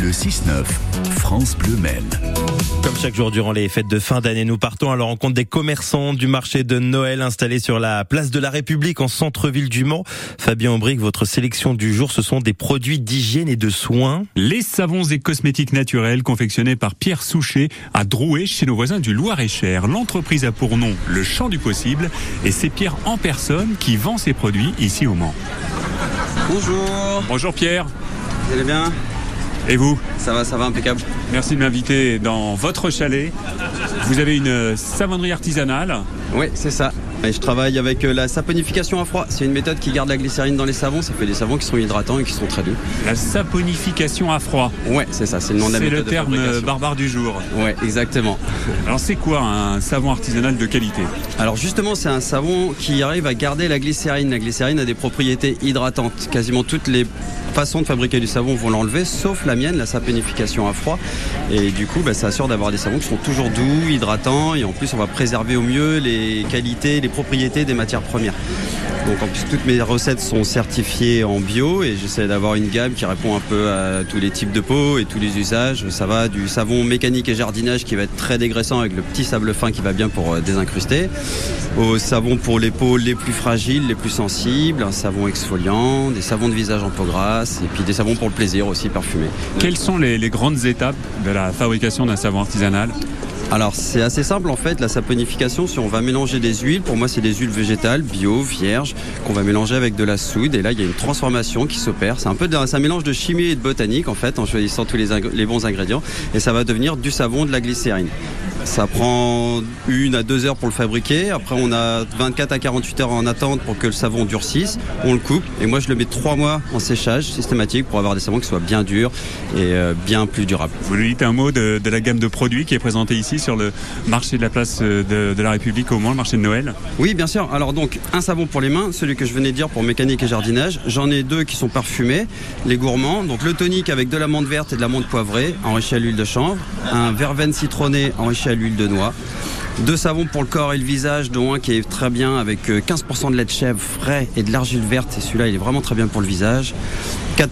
Le 6-9, France Bleu Maine. Comme chaque jour durant les fêtes de fin d'année, nous partons à la rencontre des commerçants du marché de Noël installé sur la place de la République en centre-ville du Mans. Fabien Aubric, votre sélection du jour, ce sont des produits d'hygiène et de soins. Les savons et cosmétiques naturels confectionnés par Pierre Souchet à Drouet chez nos voisins du Loir-et-Cher. L'entreprise a pour nom le champ du possible et c'est Pierre en personne qui vend ses produits ici au Mans. Bonjour, Bonjour Pierre. vous allez bien? Et vous Ça va, ça va, impeccable. Merci de m'inviter dans votre chalet. Vous avez une savonnerie artisanale. Oui, c'est ça. Et je travaille avec euh, la saponification à froid. C'est une méthode qui garde la glycérine dans les savons. Ça fait des savons qui sont hydratants et qui sont très doux. La saponification à froid. Ouais, c'est ça, c'est le nom de la C'est méthode. le de terme fabrication. barbare du jour. Ouais, exactement. Alors c'est quoi un savon artisanal de qualité? Alors justement, c'est un savon qui arrive à garder la glycérine. La glycérine a des propriétés hydratantes. Quasiment toutes les façons de fabriquer du savon vont l'enlever, sauf la mienne, la saponification à froid. Et du coup, bah, ça assure d'avoir des savons qui sont toujours doux, hydratants, et en plus, on va préserver au mieux les qualités, les propriétés des matières premières. Donc en plus, toutes mes recettes sont certifiées en bio et j'essaie d'avoir une gamme qui répond un peu à tous les types de peau et tous les usages. Ça va du savon mécanique et jardinage qui va être très dégraissant avec le petit sable fin qui va bien pour euh, désincruster, au savon pour les peaux les plus fragiles, les plus sensibles, un savon exfoliant, des savons de visage en peau grasse et puis des savons pour le plaisir aussi parfumés. Quelles sont les, les grandes étapes de la fabrication d'un savon artisanal? Alors c'est assez simple en fait, la saponification, si on va mélanger des huiles, pour moi c'est des huiles végétales, bio, vierges, qu'on va mélanger avec de la soude et là il y a une transformation qui s'opère. C'est un peu un mélange de chimie et de botanique en fait, en choisissant tous les bons ingrédients et ça va devenir du savon, de la glycérine. Ça prend une à deux heures pour le fabriquer. Après, on a 24 à 48 heures en attente pour que le savon durcisse. On le coupe et moi je le mets trois mois en séchage systématique pour avoir des savons qui soient bien durs et euh, bien plus durables. Vous nous dites un mot de, de la gamme de produits qui est présentée ici sur le marché de la place euh, de, de la République au Mans, le marché de Noël. Oui, bien sûr. Alors donc, un savon pour les mains, celui que je venais de dire pour mécanique et jardinage. J'en ai deux qui sont parfumés, les gourmands. Donc le tonique avec de la menthe verte et de la menthe poivrée, enrichi à l'huile de chanvre. Un verveine citronné enrichi à l'huile de noix. Deux savons pour le corps et le visage, dont un qui est très bien avec euh, 15% de lait de chèvre frais et de l'argile verte. Et celui-là, il est vraiment très bien pour le visage.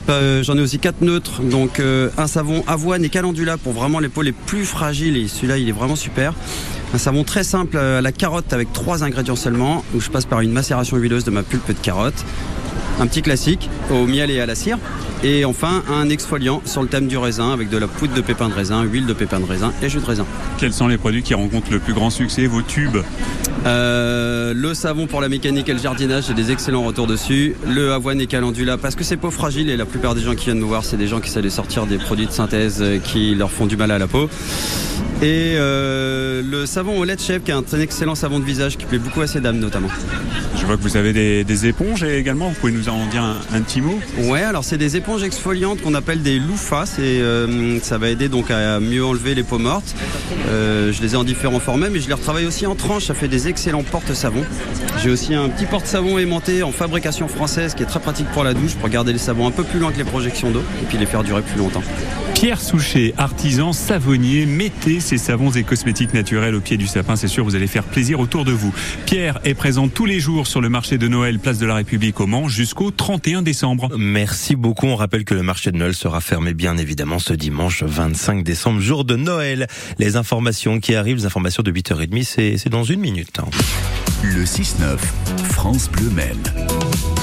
Euh, J'en ai aussi quatre neutres, donc euh, un savon avoine et calendula pour vraiment les peaux les plus fragiles. Et celui-là, il est vraiment super. Un savon très simple euh, à la carotte avec trois ingrédients seulement, où je passe par une macération huileuse de ma pulpe de carotte. Un petit classique au miel et à la cire. Et enfin, un exfoliant sur le thème du raisin avec de la poudre de pépins de raisin, huile de pépins de raisin et jus de raisin. Quels sont les produits qui rencontrent le plus grand succès, vos tubes Euh, le savon pour la mécanique et le jardinage, j'ai des excellents retours dessus. Le avoine et calendula, parce que c'est peau fragile et la plupart des gens qui viennent nous voir, c'est des gens qui essaient de sortir des produits de synthèse euh, qui leur font du mal à la peau. Et euh, le savon au lait de qui est un très excellent savon de visage qui plaît beaucoup à ces dames notamment. Je vois que vous avez des, des éponges et également, vous pouvez nous en dire un, un petit mot Ouais, alors c'est des éponges exfoliantes qu'on appelle des loufas. Et euh, ça va aider donc à mieux enlever les peaux mortes. Euh, je les ai en différents formats, mais je les retravaille aussi en tranches. Ça fait des excellents porte-savons. J'ai aussi un petit porte-savon aimanté en fabrication française qui est très pratique pour la douche pour garder les savons un peu plus loin que les projections d'eau et puis les faire durer plus longtemps. Pierre Souchet, artisan savonnier, mettez ces savons et cosmétiques naturels au pied du sapin, c'est sûr, vous allez faire plaisir autour de vous. Pierre est présent tous les jours sur le marché de Noël, place de la République au Mans, jusqu'au 31 décembre. Merci beaucoup. On rappelle que le marché de Noël sera fermé bien évidemment ce dimanche 25 décembre, jour de Noël. Les informations qui arrivent, les informations de 8h30, c'est c'est dans une minute. Le 6-9, France Bleu Maine.